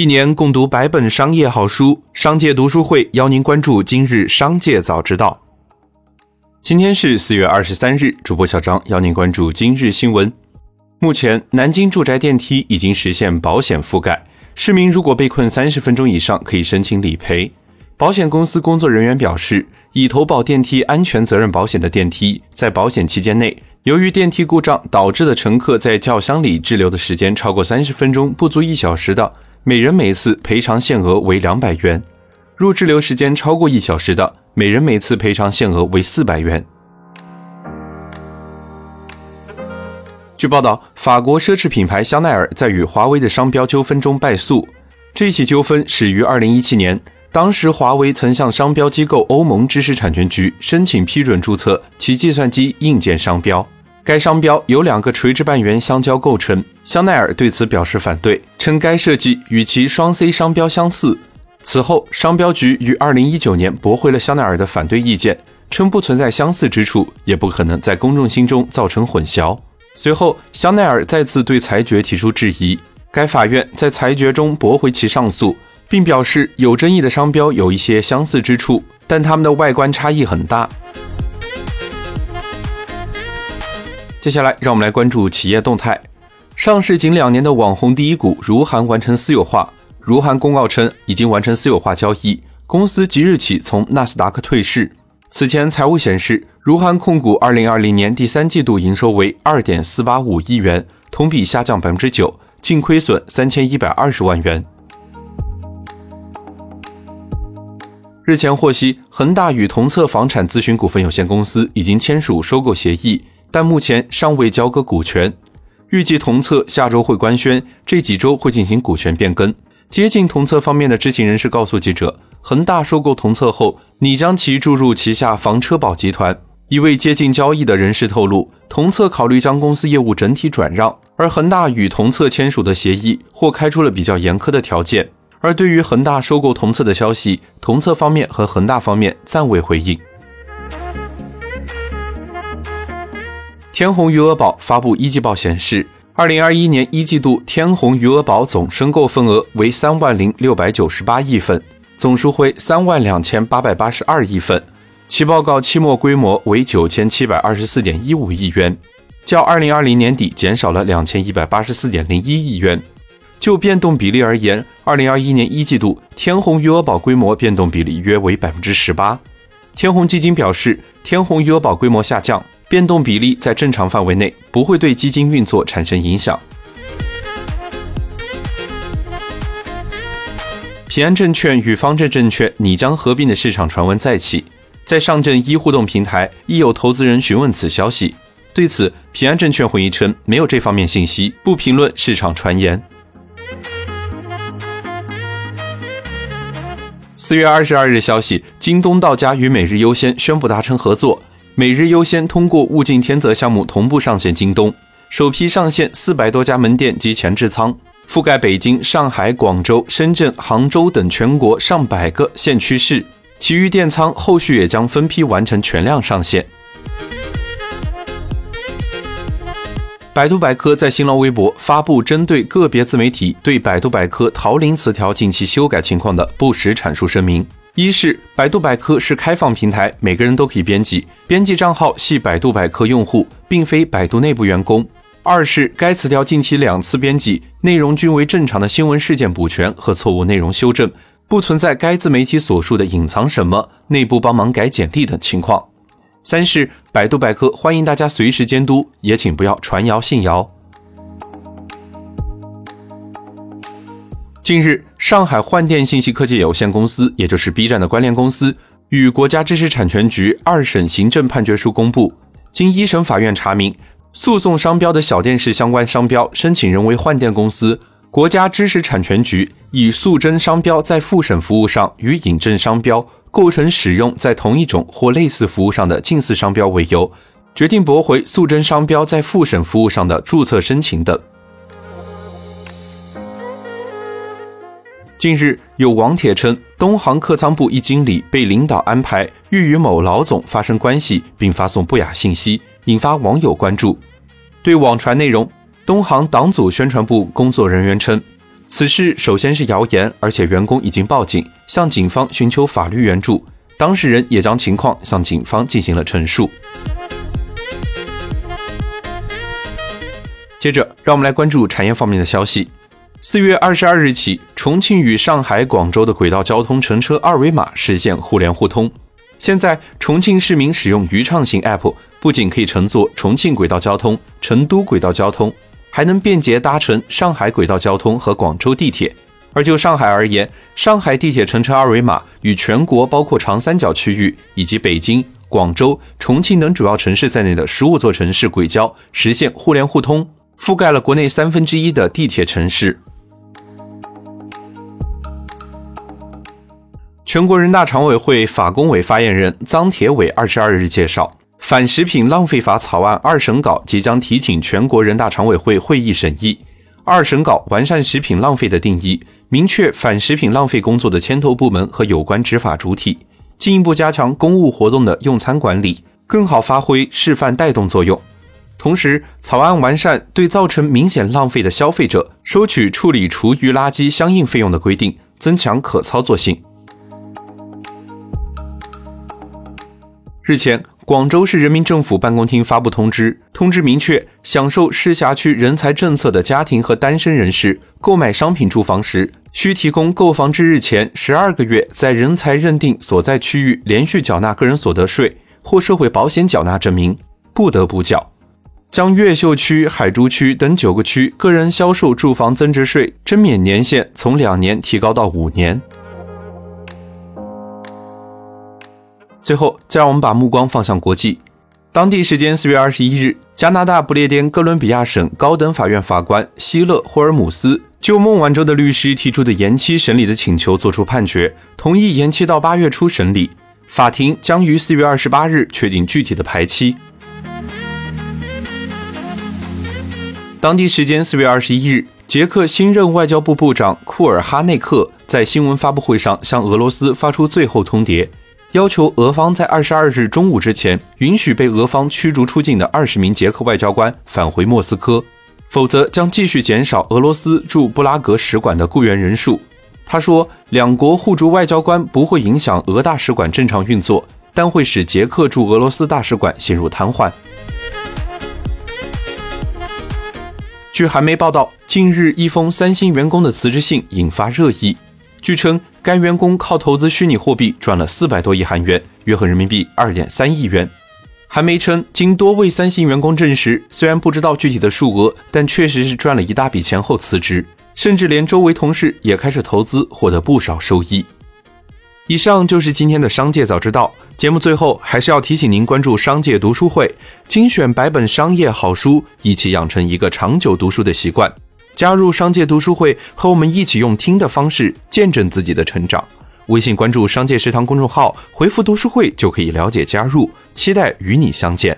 一年共读百本商业好书，商界读书会邀您关注今日商界早知道。今天是四月二十三日，主播小张邀您关注今日新闻。目前，南京住宅电梯已经实现保险覆盖，市民如果被困三十分钟以上，可以申请理赔。保险公司工作人员表示，已投保电梯安全责任保险的电梯，在保险期间内，由于电梯故障导致的乘客在轿厢里滞留的时间超过三十分钟，不足一小时的。每人每次赔偿限额为两百元，若滞留时间超过一小时的，每人每次赔偿限额为四百元。据报道，法国奢侈品牌香奈儿在与华为的商标纠纷中败诉。这起纠纷始于二零一七年，当时华为曾向商标机构欧盟知识产权局申请批准注册其计算机硬件商标。该商标由两个垂直半圆相交构成，香奈儿对此表示反对，称该设计与其双 C 商标相似。此后，商标局于二零一九年驳回了香奈儿的反对意见，称不存在相似之处，也不可能在公众心中造成混淆。随后，香奈儿再次对裁决提出质疑，该法院在裁决中驳回其上诉，并表示有争议的商标有一些相似之处，但它们的外观差异很大。接下来，让我们来关注企业动态。上市仅两年的网红第一股如涵完成私有化。如涵公告称，已经完成私有化交易，公司即日起从纳斯达克退市。此前财务显示，如涵控股二零二零年第三季度营收为二点四八五亿元，同比下降百分之九，净亏损三千一百二十万元。日前获悉，恒大与同策房产咨询股份有限公司已经签署收购协议。但目前尚未交割股权，预计同策下周会官宣，这几周会进行股权变更。接近同策方面的知情人士告诉记者，恒大收购同策后，拟将其注入旗下房车保集团。一位接近交易的人士透露，同策考虑将公司业务整体转让，而恒大与同策签署的协议或开出了比较严苛的条件。而对于恒大收购同策的消息，同策方面和恒大方面暂未回应。天弘余额宝发布一季报显示，二零二一年一季度天弘余额宝总申购份额为三万零六百九十八亿份，总赎回三万两千八百八十二亿份，其报告期末规模为九千七百二十四点一五亿元，较二零二零年底减少了两千一百八十四点零一亿元。就变动比例而言，二零二一年一季度天弘余额宝规模变动比例约为百分之十八。天弘基金表示，天弘余额宝规模下降。变动比例在正常范围内，不会对基金运作产生影响。平安证券与方正证券拟将合并的市场传闻再起，在上证一互动平台亦有投资人询问此消息。对此，平安证券回应称没有这方面信息，不评论市场传言。四月二十二日消息，京东到家与每日优先宣布达成合作。每日优先通过物竞天择项目同步上线京东，首批上线四百多家门店及前置仓，覆盖北京、上海、广州、深圳、杭州等全国上百个县区市，其余店仓后续也将分批完成全量上线。百度百科在新浪微博发布针对个别自媒体对百度百科桃林词条近期修改情况的不实阐述声明。一是百度百科是开放平台，每个人都可以编辑，编辑账号系百度百科用户，并非百度内部员工。二是该词条近期两次编辑内容均为正常的新闻事件补全和错误内容修正，不存在该自媒体所述的隐藏什么、内部帮忙改简历等情况。三是百度百科欢迎大家随时监督，也请不要传谣信谣。近日，上海幻电信息科技有限公司，也就是 B 站的关联公司，与国家知识产权局二审行政判决书公布。经一审法院查明，诉讼商标的小电视相关商标申请人为幻电公司，国家知识产权局以诉争商标在复审服务上与引证商标构成使用在同一种或类似服务上的近似商标为由，决定驳回诉争商标在复审服务上的注册申请等。近日有网帖称，东航客舱部一经理被领导安排欲与某老总发生关系，并发送不雅信息，引发网友关注。对网传内容，东航党组宣传部工作人员称，此事首先是谣言，而且员工已经报警，向警方寻求法律援助。当事人也将情况向警方进行了陈述。接着，让我们来关注产业方面的消息。四月二十二日起，重庆与上海、广州的轨道交通乘车二维码实现互联互通。现在，重庆市民使用渝畅行 App，不仅可以乘坐重庆轨道交通、成都轨道交通，还能便捷搭乘上海轨道交通和广州地铁。而就上海而言，上海地铁乘车二维码与全国包括长三角区域以及北京、广州、重庆等主要城市在内的十五座城市轨交实现互联互通，覆盖了国内三分之一的地铁城市。全国人大常委会法工委发言人臧铁伟二十二日介绍，反食品浪费法草案二审稿即将提请全国人大常委会会议审议。二审稿完善食品浪费的定义，明确反食品浪费工作的牵头部门和有关执法主体，进一步加强公务活动的用餐管理，更好发挥示范带动作用。同时，草案完善对造成明显浪费的消费者收取处理厨余垃圾相应费用的规定，增强可操作性。日前，广州市人民政府办公厅发布通知，通知明确，享受市辖区人才政策的家庭和单身人士购买商品住房时，需提供购房之日前十二个月在人才认定所在区域连续缴纳个人所得税或社会保险缴纳证明，不得补缴。将越秀区、海珠区等九个区个人销售住房增值税征免年限从两年提高到五年。最后，再让我们把目光放向国际。当地时间四月二十一日，加拿大不列颠哥伦比亚省高等法院法官希勒·霍尔姆斯就孟晚舟的律师提出的延期审理的请求作出判决，同意延期到八月初审理。法庭将于四月二十八日确定具体的排期。当地时间四月二十一日，捷克新任外交部部长库尔哈内克在新闻发布会上向俄罗斯发出最后通牒。要求俄方在二十二日中午之前允许被俄方驱逐出境的二十名捷克外交官返回莫斯科，否则将继续减少俄罗斯驻布拉格使馆的雇员人数。他说，两国互逐外交官不会影响俄大使馆正常运作，但会使捷克驻俄罗斯大使馆陷入瘫痪。据韩媒报道，近日一封三星员工的辞职信引发热议。据称，该员工靠投资虚拟货币赚了四百多亿韩元，约合人民币二点三亿元。韩媒称，经多位三星员工证实，虽然不知道具体的数额，但确实是赚了一大笔钱后辞职，甚至连周围同事也开始投资，获得不少收益。以上就是今天的商界早知道节目。最后，还是要提醒您关注商界读书会，精选百本商业好书，一起养成一个长久读书的习惯。加入商界读书会，和我们一起用听的方式见证自己的成长。微信关注“商界食堂”公众号，回复“读书会”就可以了解加入。期待与你相见。